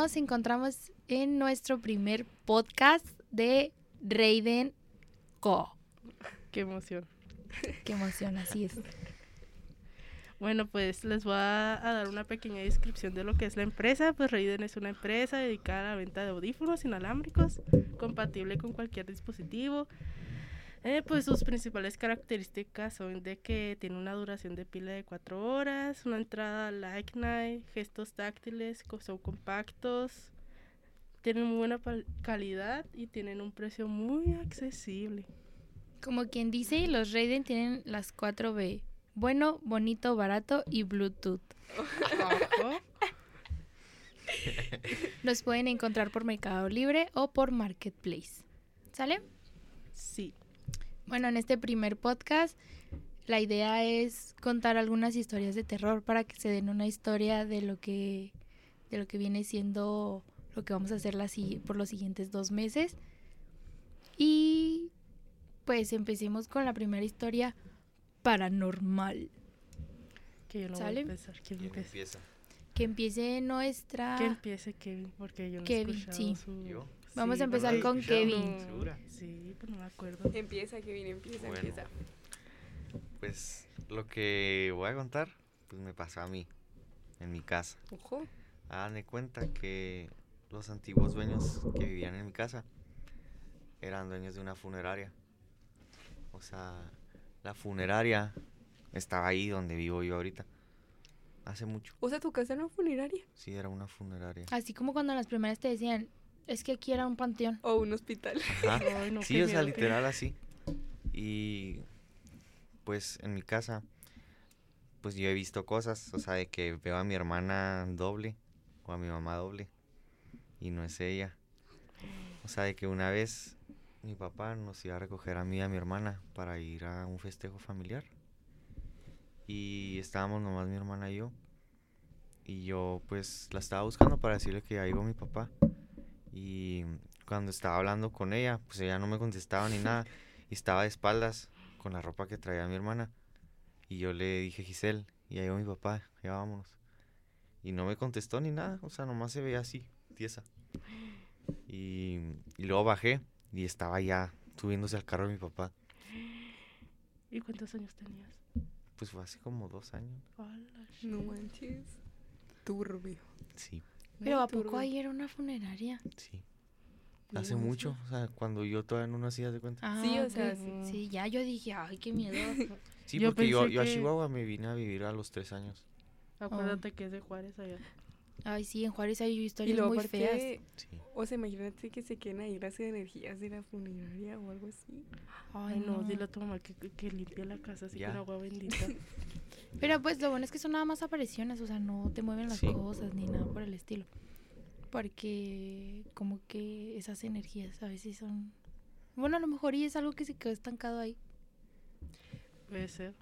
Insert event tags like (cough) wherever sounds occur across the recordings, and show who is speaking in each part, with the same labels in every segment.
Speaker 1: Nos encontramos en nuestro primer podcast de Raiden Co.
Speaker 2: Qué emoción. (laughs)
Speaker 1: Qué emoción, así es.
Speaker 2: Bueno, pues les voy a, a dar una pequeña descripción de lo que es la empresa. Pues Raiden es una empresa dedicada a la venta de audífonos inalámbricos, compatible con cualquier dispositivo. Eh, pues sus principales características son de que tiene una duración de pila de 4 horas, una entrada Like Night, gestos táctiles, son compactos, tienen muy buena calidad y tienen un precio muy accesible.
Speaker 1: Como quien dice, los Raiden tienen las 4B. Bueno, bonito, barato y Bluetooth. Los pueden encontrar por Mercado Libre o por Marketplace. ¿Sale?
Speaker 2: Sí.
Speaker 1: Bueno, en este primer podcast la idea es contar algunas historias de terror para que se den una historia de lo que de lo que viene siendo lo que vamos a hacer las si- por los siguientes dos meses. Y pues empecemos con la primera historia paranormal.
Speaker 2: Que yo no
Speaker 1: ¿Sale?
Speaker 2: voy a empezar. ¿Quién
Speaker 3: ¿Quién
Speaker 2: empieza?
Speaker 3: empieza?
Speaker 1: Que empiece nuestra...
Speaker 2: Que empiece Kevin, porque yo no
Speaker 1: Kevin,
Speaker 2: he escuchado
Speaker 1: sí.
Speaker 2: su...
Speaker 3: ¿Yo?
Speaker 1: Vamos a empezar
Speaker 3: ¿No lo
Speaker 1: con? Kevin.
Speaker 3: ¿Segura?
Speaker 2: Sí, pues no me acuerdo.
Speaker 4: Empieza, Kevin, empieza,
Speaker 3: Bueno.
Speaker 4: empieza.
Speaker 3: Pues lo que voy a contar, pues me pasó a mí, en mi casa.
Speaker 4: Ojo.
Speaker 3: Hagan de cuenta que los antiguos dueños que vivían en mi casa eran dueños de una funeraria. O sea, la funeraria estaba ahí donde vivo yo ahorita. Hace mucho.
Speaker 4: O sea, tu casa era una funeraria
Speaker 3: Sí, era una funeraria.
Speaker 1: Así como cuando las primeras te decían, es que aquí era un panteón.
Speaker 4: o un hospital.
Speaker 3: Ajá. (laughs)
Speaker 2: Ay, no,
Speaker 3: Sí, o sea,
Speaker 2: miedo,
Speaker 3: literal así. Y pues en mi casa, pues yo he visto cosas, o sea, de que veo a mi hermana doble o a mi mamá doble y no es ella. O sea, de que una vez mi papá nos iba a recoger a mí y a mi hermana para ir a un festejo familiar. Y estábamos nomás mi hermana y yo. Y yo pues la estaba buscando para decirle que ya llegó mi papá. Y cuando estaba hablando con ella, pues ella no me contestaba ni nada. Y estaba de espaldas con la ropa que traía mi hermana. Y yo le dije, Giselle, ya llegó mi papá, ya vámonos. Y no me contestó ni nada, o sea, nomás se veía así, tiesa. Y, y luego bajé y estaba ya subiéndose al carro de mi papá.
Speaker 2: ¿Y cuántos años tenías?
Speaker 3: Pues fue hace como dos años.
Speaker 4: No manches. Turbio.
Speaker 3: Sí,
Speaker 1: Pero ¿a poco ahí era una funeraria?
Speaker 3: sí.
Speaker 4: No
Speaker 3: Hace mucho, o sea, cuando yo todavía no nací, haz de cuenta.
Speaker 1: Ah,
Speaker 4: Sí, o sea,
Speaker 2: sí.
Speaker 1: Sí, ya yo dije, ay, qué miedo. (laughs)
Speaker 3: Sí,
Speaker 2: yo
Speaker 3: porque yo, yo a
Speaker 2: que-
Speaker 3: Chihuahua me vine a vivir a los tres años.
Speaker 2: Acuérdate que es de Juárez allá.
Speaker 1: Ay, sí, en Juárez hay
Speaker 4: Y
Speaker 1: historias
Speaker 4: luego
Speaker 1: muy feas.
Speaker 3: Sí.
Speaker 4: o sea, imagínate que se queden ahí las energías de la funeraria o algo así.
Speaker 2: Ay, no, dile a tu mamá que, que, que limpie la casa así
Speaker 3: Ya.
Speaker 2: con agua bendita. (laughs)
Speaker 1: Pero pues lo bueno es que son nada más apariciones, o sea, no te mueven las
Speaker 3: Sí.
Speaker 1: cosas ni nada por el estilo. Porque como que esas energías a veces son... Bueno, a lo mejor y es algo que se quedó estancado ahí.
Speaker 2: Puede ser.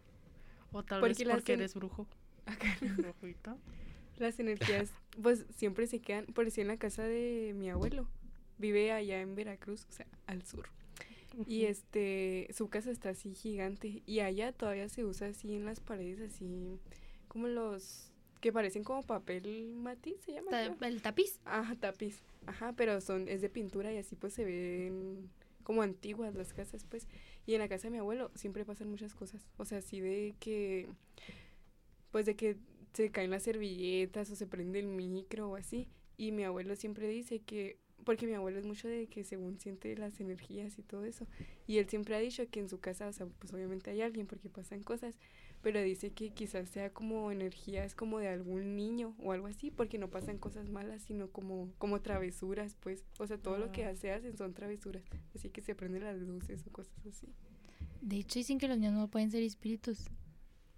Speaker 2: O tal
Speaker 4: Porque
Speaker 2: vez porque
Speaker 4: en-
Speaker 2: eres brujo. (laughs)
Speaker 4: Acá las energías, pues siempre se quedan. Por decir en la casa de mi abuelo. Vive allá en Veracruz, o sea, al sur. Y este, su casa está así gigante. Y allá todavía se usa así en las paredes, así como los que parecen como papel matiz, se llama.
Speaker 1: Ta-? El tapiz.
Speaker 4: Ajá, tapiz. Ajá, pero son, es de pintura y así pues se ven como antiguas las casas, pues. Y en la casa de mi abuelo siempre pasan muchas cosas. O sea, así de que, pues de que se caen las servilletas o se prende el micro o así. Y mi abuelo siempre dice que, porque mi abuelo es mucho de que según siente las energías y todo eso. Y él siempre ha dicho que en su casa, o sea, pues obviamente hay alguien porque pasan cosas, pero dice que quizás sea como energías como de algún niño o algo así, porque no pasan cosas malas, sino como, como travesuras, pues. O sea, todo lo que
Speaker 2: Ah.
Speaker 4: se hacen son travesuras, así que se prenden las luces o cosas así.
Speaker 1: De hecho, dicen que los niños no pueden ser espíritus.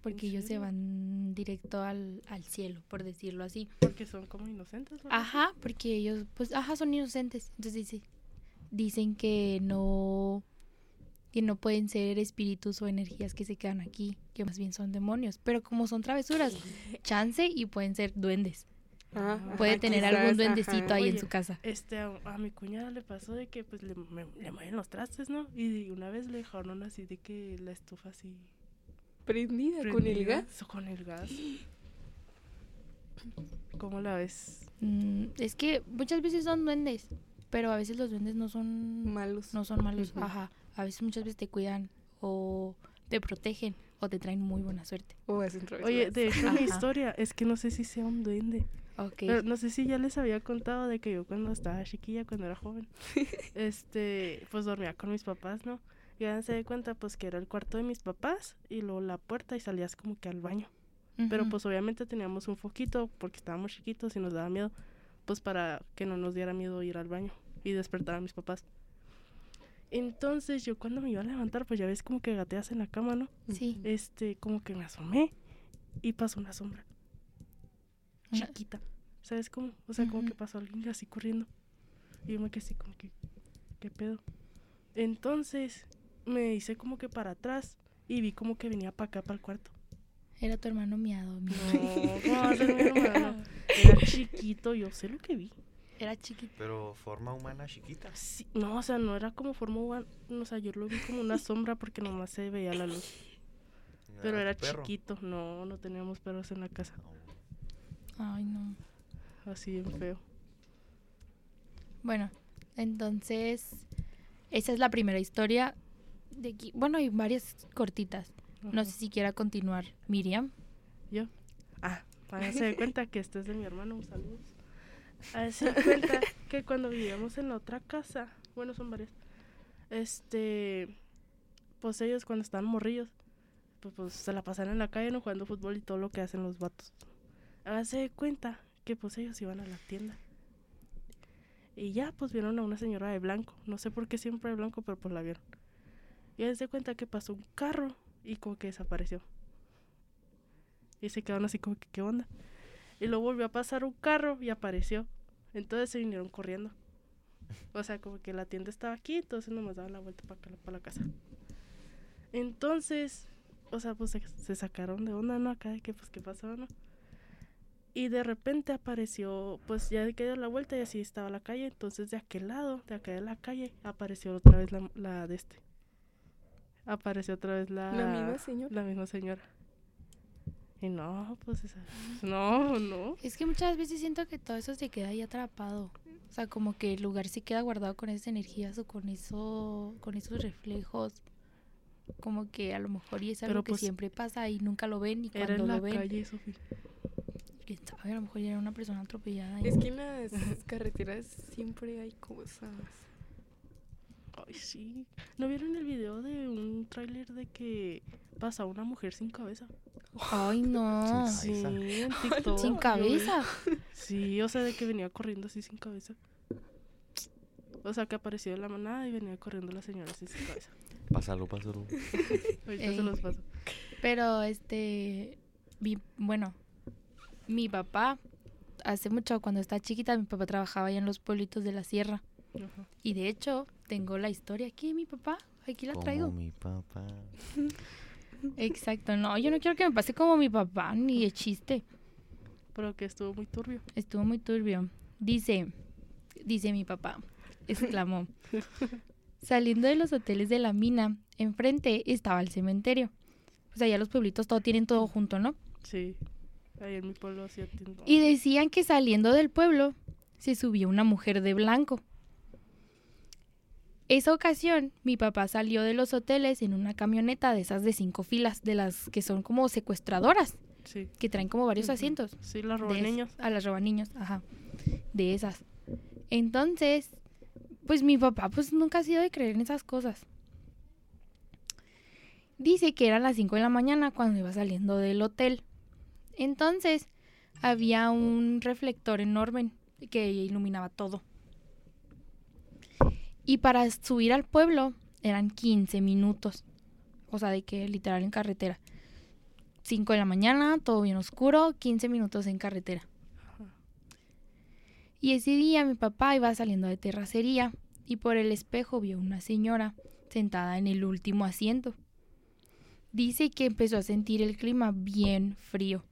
Speaker 1: Porque ellos se van directo al, al cielo, por decirlo así.
Speaker 2: Porque son como inocentes. ¿verdad?
Speaker 1: Ajá, porque ellos, pues, ajá, son inocentes. Entonces dice, dicen que no, que no pueden ser espíritus o energías que se quedan aquí, que más bien son demonios. Pero como son travesuras, chance y pueden ser duendes.
Speaker 2: Ajá,
Speaker 1: Puede tener algún duendecito
Speaker 4: ajá.
Speaker 1: ahí en su casa.
Speaker 2: Este, a, a mi cuñada le pasó de que pues le, me- le mueven los trastes, ¿no? Y una vez le dejaron así de que la estufa así
Speaker 4: Prendida, con el gas.
Speaker 2: Con el gas. ¿Cómo la ves?
Speaker 1: Mm, es que muchas veces son duendes, pero a veces los duendes no son
Speaker 4: Malos.
Speaker 1: no son malos. Ajá. A veces muchas veces te cuidan o te protegen o te traen muy buena suerte.
Speaker 4: O travesuras.
Speaker 2: Oye, de hecho, mi
Speaker 1: Ajá.
Speaker 2: historia es que no sé si sea un duende.
Speaker 1: Ok.
Speaker 2: Pero no sé si ya les había contado de que yo cuando estaba chiquilla, cuando era joven, (laughs) este, pues dormía con mis papás, ¿no? Y se de cuenta, pues que era el cuarto de mis papás y luego la puerta y salías como que al baño. Pero pues obviamente teníamos un foquito porque estábamos chiquitos y nos daba miedo, pues para que no nos diera miedo ir al baño y despertar a mis papás. Entonces yo cuando me iba a levantar, pues ya ves como que gateas en la cama, ¿no?
Speaker 1: Sí.
Speaker 2: Este, como que me asomé y pasó una sombra chiquita. ¿Sabes cómo? O sea, como que pasó alguien así corriendo. Y yo me quedé así como que, ¿qué pedo? Entonces me hice como que para atrás y vi como que venía para acá, para el cuarto.
Speaker 1: Era tu hermano miado. mi-
Speaker 2: No, ¿cómo va a ser mi (laughs) hermano? Era chiquito, yo sé lo que vi.
Speaker 1: Era chiquito.
Speaker 3: Pero forma humana chiquita.
Speaker 2: Sí, no, o sea, no era como forma humana, o sea, yo lo vi como una sombra porque nomás se veía la luz. Pero
Speaker 3: tu
Speaker 2: era chiquito, no, no teníamos perros en la casa,
Speaker 1: Ay, no.
Speaker 2: así bien feo.
Speaker 1: Bueno, entonces esa es la primera historia de aquí. Bueno, hay varias cortitas. No sé si quiera continuar Miriam.
Speaker 2: Yo. Ah, para se de cuenta que este es de mi hermano, un saludo. Se de cuenta que cuando vivíamos en la otra casa, bueno, son varias, este, pues ellos cuando estaban morrillos, pues, pues se la pasan en la calle, no jugando fútbol y todo lo que hacen los vatos. Hágase de cuenta que pues ellos iban a la tienda. Y ya, pues vieron a una señora de blanco. No sé por qué siempre de blanco, pero pues la vieron. Y se de cuenta que pasó un carro y como que desapareció. Y se quedaron así como que, ¿qué onda? Y luego volvió a pasar un carro y apareció. Entonces se vinieron corriendo. O sea, como que la tienda estaba aquí, entonces nomás daban la vuelta para la casa. Entonces, o sea, pues se, sacaron de onda, ¿no? Acá de que, pues, ¿qué pasó, no? Y de repente apareció, pues ya que dio la vuelta y así estaba la calle. Entonces de aquel lado, de acá de la calle, apareció otra vez la, la de este. Apareció otra vez la...
Speaker 4: La misma señora.
Speaker 2: La misma señora. Y no, pues esa... (laughs) No, no.
Speaker 1: Es que muchas veces siento que todo eso se queda ahí atrapado. O sea, como que el lugar se queda guardado con esas energías o con eso, con esos reflejos. Como que a lo mejor y es algo
Speaker 2: Pero,
Speaker 1: que
Speaker 2: pues,
Speaker 1: siempre pasa y nunca lo ven y
Speaker 2: Era
Speaker 1: cuando
Speaker 2: en la
Speaker 1: lo ven,
Speaker 2: calle, Sofía.
Speaker 1: quién sabe, a lo mejor ya era una persona atropellada. y-
Speaker 4: Es que en las (laughs) carreteras siempre hay cosas.
Speaker 2: Ay, sí. ¿No vieron el video de un tráiler de que pasa una mujer sin cabeza?
Speaker 1: Ay, no.
Speaker 3: Sin
Speaker 2: Sí, en TikTok.
Speaker 1: Sin cabeza.
Speaker 2: Sí, o sea, de que venía corriendo así sin cabeza. O sea, que apareció de la manada y venía corriendo la señora así sin cabeza.
Speaker 3: Pásalo, pásalo.
Speaker 2: Ahorita se los paso.
Speaker 1: Pero este, mi, bueno, mi papá, hace mucho, cuando estaba chiquita, mi papá trabajaba allá en los pueblitos de la sierra.
Speaker 2: Ajá.
Speaker 1: Y de hecho, tengo la historia aquí de mi papá. Aquí la
Speaker 3: Como
Speaker 1: traigo.
Speaker 3: mi papá.
Speaker 1: Exacto, no, yo no quiero que me pase como mi papá, ni de chiste.
Speaker 2: Pero que estuvo muy turbio.
Speaker 1: Estuvo muy turbio. Dice, dice mi papá, exclamó. (laughs) Saliendo de los hoteles de la mina, enfrente estaba el cementerio. O sea, ya los pueblitos todo tienen todo junto, ¿no?
Speaker 2: Sí. Ahí en mi pueblo así atiendo.
Speaker 1: Y decían que saliendo del pueblo se subía una mujer de blanco. Esa ocasión, mi papá salió de los hoteles en una camioneta de esas de cinco filas, de las que son como secuestradoras,
Speaker 2: Sí.
Speaker 1: que traen como varios asientos.
Speaker 2: Sí, la
Speaker 1: De
Speaker 2: roban niños.
Speaker 1: A las roba niños, ajá. De esas. Entonces, pues mi papá pues nunca ha sido de creer en esas cosas. Dice que eran las 5 de la mañana cuando iba saliendo del hotel. Entonces, había un reflector enorme que iluminaba todo. Y para subir al pueblo eran 15 minutos. O sea, de que literal en carretera. 5 de la mañana, todo bien oscuro, 15 minutos en carretera. Y ese día mi papá iba saliendo de terracería y por el espejo vio una señora sentada en el último asiento. Dice que empezó a sentir el clima bien frío.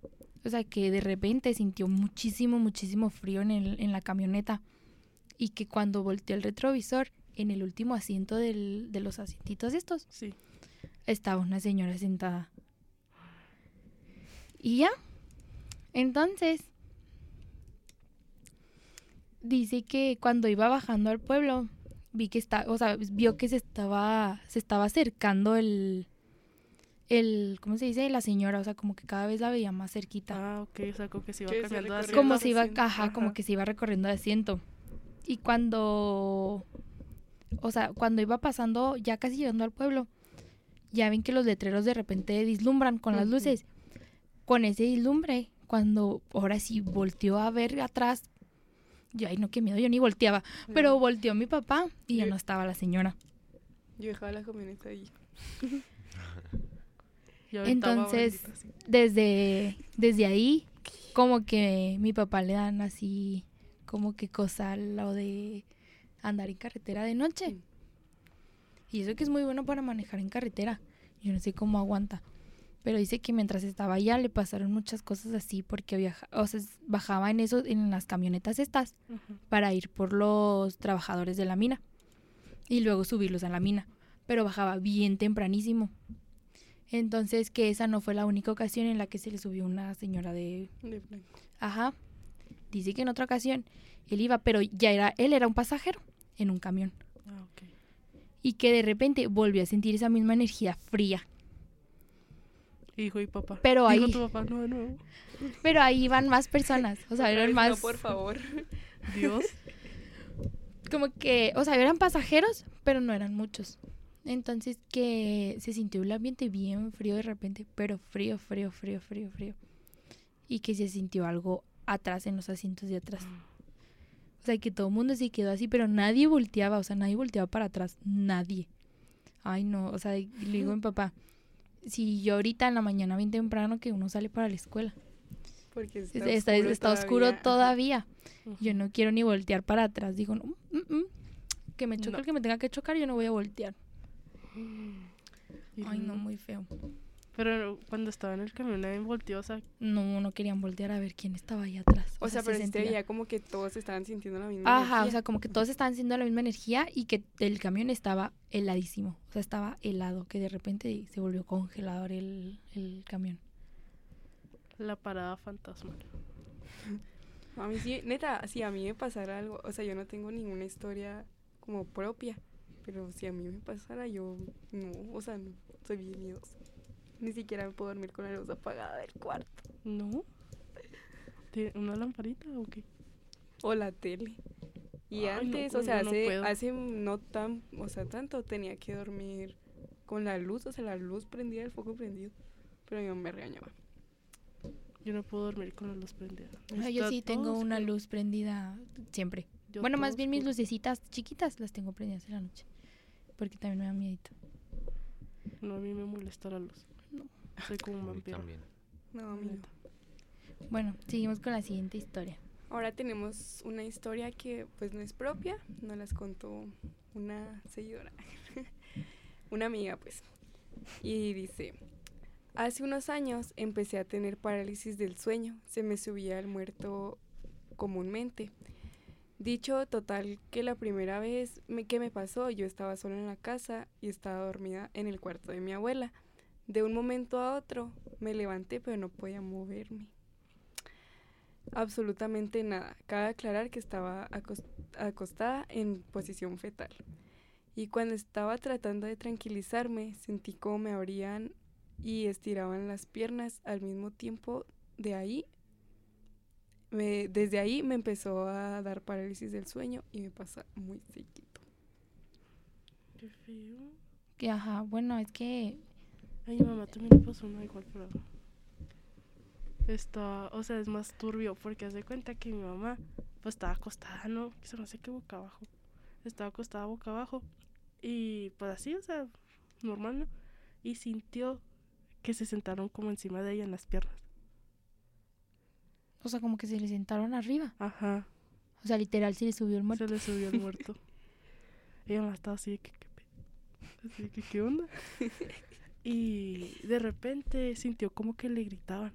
Speaker 1: O sea, que de repente sintió muchísimo, muchísimo frío en, el- en la camioneta. Y que cuando volteó el retrovisor, en el último asiento del- de los asientitos estos,
Speaker 2: Sí.
Speaker 1: estaba una señora sentada. Y ya. Entonces, dice que cuando iba bajando al pueblo, vi que está, o sea, vio que se estaba, se estaba acercando el, el, ¿cómo se dice? La señora, o sea, como que cada vez la veía más cerquita.
Speaker 2: Ah, ok, o sea, como que se iba cambiando de asiento.
Speaker 1: como se iba,
Speaker 4: asiento,
Speaker 1: ajá, como
Speaker 2: ajá.
Speaker 1: que se iba recorriendo de asiento. Y cuando, o sea, cuando iba pasando, ya casi llegando al pueblo, ya ven que los letreros de repente dislumbran con las luces. Con ese dislumbre, cuando ahora sí volteó a ver atrás, yo, ay, no, qué miedo, yo ni volteaba, pero volteó mi papá y ya
Speaker 4: Yo-
Speaker 1: no estaba la señora.
Speaker 4: Yo dejaba la camioneta ahí. (laughs)
Speaker 1: Entonces,
Speaker 2: bendita,
Speaker 1: desde, desde ahí, como que mi papá le dan así, como que cosa lo de andar en carretera de noche.
Speaker 4: Mm.
Speaker 1: Y eso que es muy bueno para manejar en carretera. Yo no sé cómo aguanta. Pero dice que mientras estaba allá le pasaron muchas cosas así porque viaja, o sea, bajaba en eso, en las camionetas estas para ir por los trabajadores de la mina y luego subirlos a la mina, pero bajaba bien tempranísimo. Entonces que esa no fue la única ocasión en la que se le subió una señora de,
Speaker 4: De
Speaker 1: ajá, dice que en otra ocasión él iba, pero ya era, él era un pasajero en un camión
Speaker 2: Ah, ok.
Speaker 1: y que de repente volvió a sentir esa misma energía fría,
Speaker 2: Hijo y papá.
Speaker 1: Pero ahí-
Speaker 2: tu papá, no, de nuevo. (laughs)
Speaker 1: pero ahí iban más personas, o sea,
Speaker 4: Otra
Speaker 1: eran más,
Speaker 4: No, por favor. (laughs)
Speaker 2: Dios.
Speaker 1: como que, o sea, eran pasajeros, pero no eran muchos. Entonces que se sintió el ambiente bien frío de repente, pero frío, frío, frío, frío, frío. Y que se sintió algo atrás en los asientos de atrás. O sea, que todo el mundo se quedó así, pero nadie volteaba, o sea, nadie volteaba para atrás, nadie. Ay, no, o sea, le digo a mi papá, si yo ahorita en la mañana bien temprano que uno sale para la escuela,
Speaker 4: Porque está,
Speaker 1: está, está, está oscuro todavía, yo no quiero ni voltear para atrás. Digo, no, mm, mm, que me choque
Speaker 2: No.
Speaker 1: el que me tenga que chocar, yo no voy a voltear. (gasps) Ay, no, muy feo.
Speaker 2: Pero cuando estaba en el camión nadie volteó, o sea,
Speaker 1: No, no querían voltear a ver quién estaba ahí atrás.
Speaker 4: O sea,
Speaker 1: se
Speaker 4: pero se
Speaker 1: sentía-
Speaker 4: veía como que todos estaban sintiendo la misma
Speaker 1: Ajá, o
Speaker 4: energía.
Speaker 1: sea, como que todos estaban sintiendo la misma energía y que el camión estaba heladísimo. O sea, estaba helado, que de repente se volvió congelador el, el camión.
Speaker 2: la parada fantasmal. (laughs)
Speaker 4: A mí sí, neta, si a mí me pasara algo, o sea, yo no tengo ninguna historia como propia, pero si a mí me pasara, yo no, o sea, no, soy bien miedosa. Ni siquiera me puedo dormir con la luz apagada del cuarto
Speaker 2: ¿No? ¿Tiene ¿Una lamparita o qué?
Speaker 4: o la tele. Y
Speaker 2: Ay, no,
Speaker 4: antes, o sea,
Speaker 2: no
Speaker 4: hace,
Speaker 2: puedo.
Speaker 4: hace no tan, o sea, tanto tenía que dormir con la luz, o sea, la luz prendida, el foco prendido, pero mi mamá me regañaba.
Speaker 2: Yo no puedo dormir con la luz prendida.
Speaker 1: Ay, yo sí tengo una luz prendida siempre.
Speaker 2: Yo
Speaker 1: bueno, más bien mis lucecitas chiquitas las tengo prendidas en la noche. Porque también me da miedito.
Speaker 2: No, a mí me molesta la luz.
Speaker 1: No.
Speaker 2: Soy como un
Speaker 3: A mí
Speaker 2: vampiro.
Speaker 3: también.
Speaker 4: No, a mí no.
Speaker 2: Neta.
Speaker 1: Bueno, seguimos con la siguiente historia.
Speaker 4: Ahora tenemos una historia que pues no es propia, nos las contó una seguidora, (laughs) una amiga pues. Y dice, hace unos años empecé a tener parálisis del sueño, se me subía el muerto comúnmente. Dicho total que la primera vez me- que me pasó yo estaba sola en la casa y estaba dormida en el cuarto de mi abuela. De un momento a otro me levanté pero no podía moverme absolutamente nada. Cabe aclarar que estaba acos- acostada en posición fetal. Y cuando estaba tratando de tranquilizarme, sentí como me abrían y estiraban las piernas al mismo tiempo. De ahí, me- desde ahí me empezó a dar parálisis del sueño y me pasa muy seguido.
Speaker 2: Qué feo.
Speaker 1: Que ajá, bueno, es que
Speaker 2: Ay, mi mamá también le pasó una igual, pero. Está, o sea, es más turbio porque hace cuenta que mi mamá, pues estaba acostada, ¿no? Se no sé qué boca abajo. Estaba acostada boca abajo. Y pues así, o sea, normal, ¿no? Y sintió que se sentaron como encima de ella en las piernas.
Speaker 1: o sea, como que se le sentaron arriba.
Speaker 2: Ajá.
Speaker 1: O sea, literal se le subió el muerto.
Speaker 2: Se le subió el (laughs) muerto. y mi mamá estaba así de que, ¿qué, pe- así de que, ¿qué onda? (laughs) y de repente sintió como que le gritaban.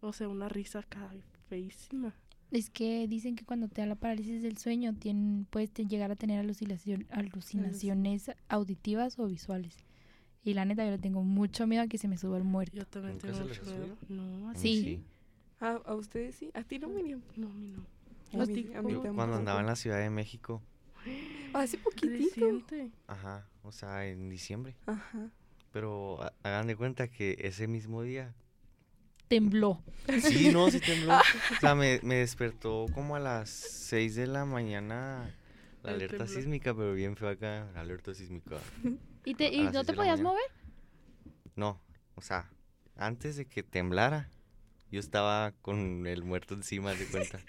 Speaker 2: O sea, una risa acá feísima.
Speaker 1: Es que dicen que cuando te da la parálisis del sueño tien- puedes te- llegar a tener alucinación- alucinaciones auditivas o visuales. Y la neta, yo le tengo mucho miedo a que se me suba el muerto.
Speaker 2: Yo también
Speaker 3: ¿Nunca
Speaker 2: tengo mucho miedo. No, así.
Speaker 1: Sí.
Speaker 4: ¿A, a ustedes sí? ¿A ti no, Miriam?
Speaker 2: No, a mí no.
Speaker 4: A
Speaker 2: ¿A
Speaker 4: mí- a mí?
Speaker 3: Yo cuando andaba en la Ciudad de México, (gasps)
Speaker 4: Hace poquitito.
Speaker 2: Reciente.
Speaker 3: ajá, o sea, en diciembre.
Speaker 4: Ajá.
Speaker 3: Pero ha- hagan de cuenta que ese mismo día.
Speaker 1: Tembló.
Speaker 3: Sí, no, sí tembló. (laughs) O sea, me, me despertó como a las 6 de la mañana la
Speaker 2: El
Speaker 3: alerta sísmica, pero bien feo acá, alerta sísmica.
Speaker 1: ¿Y, te, y no te podías
Speaker 3: mañana.
Speaker 1: mover?
Speaker 3: No, o sea, antes de que temblara, yo estaba con el muerto encima de cuenta.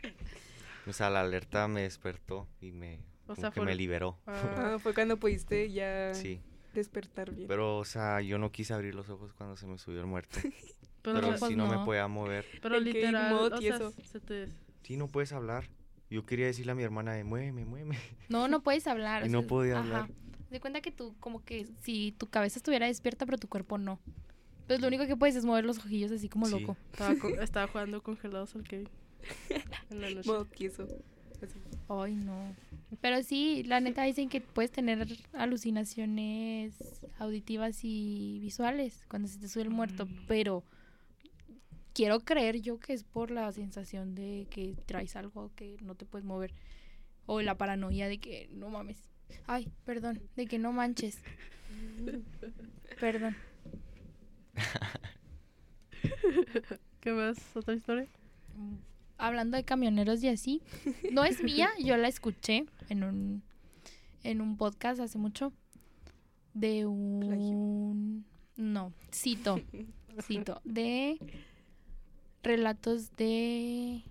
Speaker 3: O sea, la alerta me despertó y me,
Speaker 2: O sea,
Speaker 3: que
Speaker 2: fue-
Speaker 3: me liberó.
Speaker 2: Ah,
Speaker 4: Ah, fue cuando pudiste ya
Speaker 3: Sí,
Speaker 4: despertar bien.
Speaker 3: pero, o sea, yo no quise abrir los ojos cuando se me subió el muerto. (laughs)
Speaker 2: pero,
Speaker 3: Pero si no,
Speaker 1: no.
Speaker 3: me podía mover.
Speaker 2: pero literal, o sea,
Speaker 4: eso.
Speaker 2: se te...
Speaker 3: Sí, no puedes hablar. Yo quería decirle a mi hermana de muéveme, muéveme. (laughs)
Speaker 1: No, no puedes hablar.
Speaker 3: Y
Speaker 1: o
Speaker 3: no
Speaker 1: sea,
Speaker 3: podía
Speaker 1: ajá.
Speaker 3: hablar.
Speaker 1: De cuenta que tú, como que si tu cabeza estuviera despierta, pero tu cuerpo no. Entonces lo único que puedes es mover los ojillos así como
Speaker 3: Sí.
Speaker 1: loco. (laughs)
Speaker 2: Estaba, co- estaba jugando congelados al Kevin. En la noche.
Speaker 4: Modo tieso. Así.
Speaker 1: Ay, no. Pero sí, la neta dicen que puedes tener alucinaciones auditivas y visuales cuando se te sube el muerto,
Speaker 2: Mm.
Speaker 1: pero quiero creer yo que es por la sensación de que traes algo que no te puedes mover o la paranoia de que no mames. Ay, perdón, de que no manches. (laughs) Perdón. (laughs)
Speaker 2: ¿Qué más? ¿Otra historia?
Speaker 1: Hablando de camioneros y así, no es mía, (laughs) yo la escuché en un en un podcast hace mucho de un no, cito, (laughs) cito, de relatos de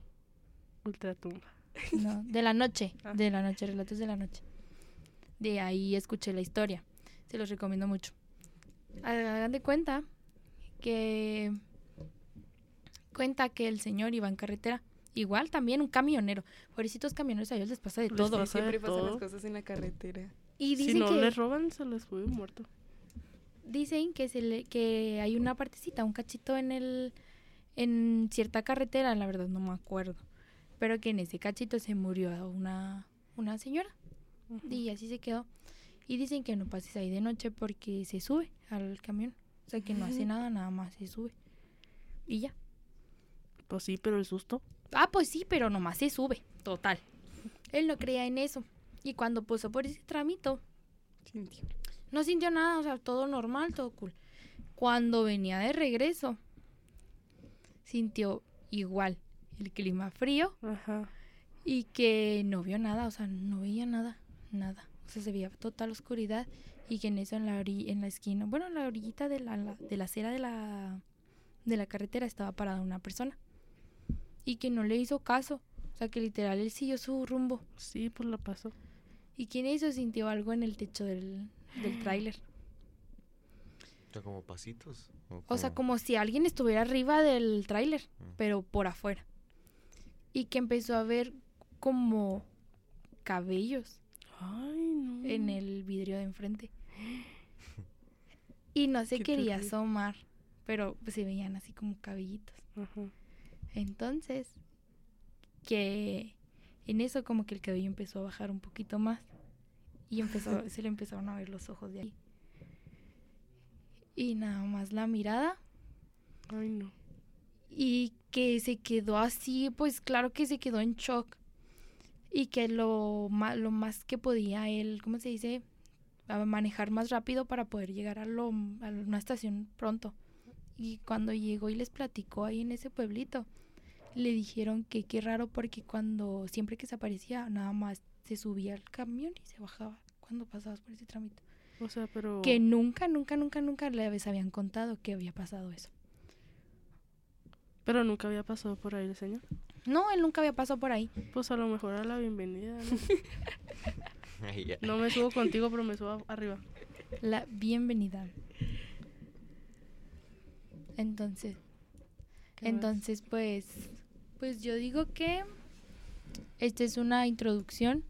Speaker 2: Ultratumba.
Speaker 1: no, de la noche, (laughs)
Speaker 2: Ah.
Speaker 1: de la noche, relatos de la noche. De ahí escuché la historia. Se los recomiendo mucho. Hagan de cuenta que cuenta que el señor iba en carretera. Igual también un camionero. Pobrecitos camioneros, a ellos les pasa de
Speaker 2: Les
Speaker 1: todo.
Speaker 2: pasa de
Speaker 4: Siempre pasan
Speaker 2: todo.
Speaker 4: las cosas en la carretera.
Speaker 1: Y
Speaker 2: Si
Speaker 1: dicen
Speaker 2: no
Speaker 1: que
Speaker 2: les roban, se les sube un muerto.
Speaker 1: dicen que se le, que hay una partecita, un cachito en el en cierta carretera, la verdad no me acuerdo, pero que en ese cachito se murió una una señora y así se quedó. Y dicen que no pases ahí de noche porque se sube al camión, o sea que no hace nada, nada más se sube. Y ya.
Speaker 2: Pues sí, pero el susto.
Speaker 1: Ah, pues sí, pero nomás se sube, total. Él no creía en eso. Y cuando pasó por ese tramito,
Speaker 4: Sintió.
Speaker 1: no sintió nada, o sea, todo normal, todo cool. Cuando venía de regreso, sintió igual el clima frío
Speaker 2: Ajá.
Speaker 1: y que no vio nada, o sea, no veía nada, nada. O sea, se veía total oscuridad y que en eso en la ori- en la esquina, bueno, en la orillita de la, la- de la acera de la de la carretera estaba parada una persona y que no le hizo caso, o sea, que literal él siguió su rumbo
Speaker 2: Sí, pues la pasó.
Speaker 1: y que en eso sintió algo en el techo del del (gasps) tráiler.
Speaker 3: O sea, como pasitos.
Speaker 1: O sea, como si alguien estuviera arriba del tráiler, pero por afuera. Y que empezó a ver como cabellos
Speaker 2: Ay, no.
Speaker 1: en el vidrio de enfrente. (gasps) Y no se
Speaker 4: Qué
Speaker 1: quería
Speaker 4: terrible.
Speaker 1: asomar, pero pues, se veían así como cabellitos.
Speaker 2: Ajá.
Speaker 1: Entonces, que en eso como que el cabello empezó a bajar un poquito más. Y empezó, (laughs) se le empezaron a ver los ojos de ahí. Y nada más la mirada
Speaker 2: Ay, no.
Speaker 1: y que se quedó así, pues claro que se quedó en shock. Y que lo, lo más que podía él, ¿cómo se dice? A manejar más rápido para poder llegar a, lo, a una estación pronto. Y cuando llegó y les platicó ahí en ese pueblito, le dijeron que qué raro porque cuando siempre que se aparecía, nada más se subía al camión y se bajaba cuando pasabas por ese trámite.
Speaker 2: O sea, pero.
Speaker 1: Que nunca, nunca, nunca, nunca les habían contado que había pasado eso.
Speaker 2: Pero nunca había pasado por ahí el señor.
Speaker 1: No, él nunca había pasado por ahí.
Speaker 2: Pues a lo mejor a la bienvenida. ¿no? (laughs) Me subo contigo, pero me subo arriba.
Speaker 1: La bienvenida. Entonces, entonces pues, pues yo digo que esta es una introducción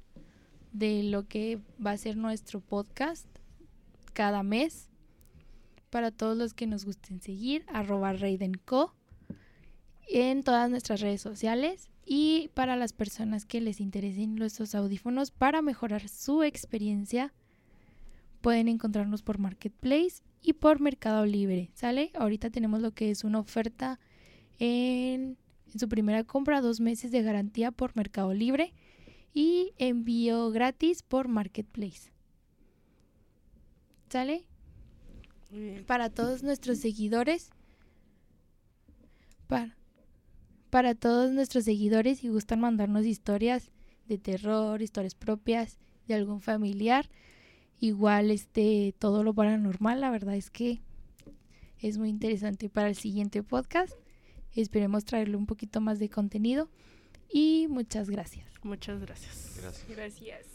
Speaker 1: de lo que va a ser nuestro podcast cada mes. Para todos los que nos gusten seguir, arroba Raidenco en todas nuestras redes sociales y para las personas que les interesen nuestros audífonos para mejorar su experiencia pueden encontrarnos por Marketplace y por Mercado Libre, ¿sale? Ahorita tenemos lo que es una oferta en En su primera compra, dos meses de garantía por Mercado Libre y envío gratis por Marketplace. ¿Sale? Para todos nuestros seguidores. Para, para todos nuestros seguidores, si gustan mandarnos historias de terror, historias propias de algún familiar, igual este todo lo paranormal, la verdad es que es muy interesante para el siguiente podcast. Esperemos traerle un poquito más de contenido y muchas gracias.
Speaker 2: Muchas gracias.
Speaker 3: Gracias.
Speaker 4: Gracias.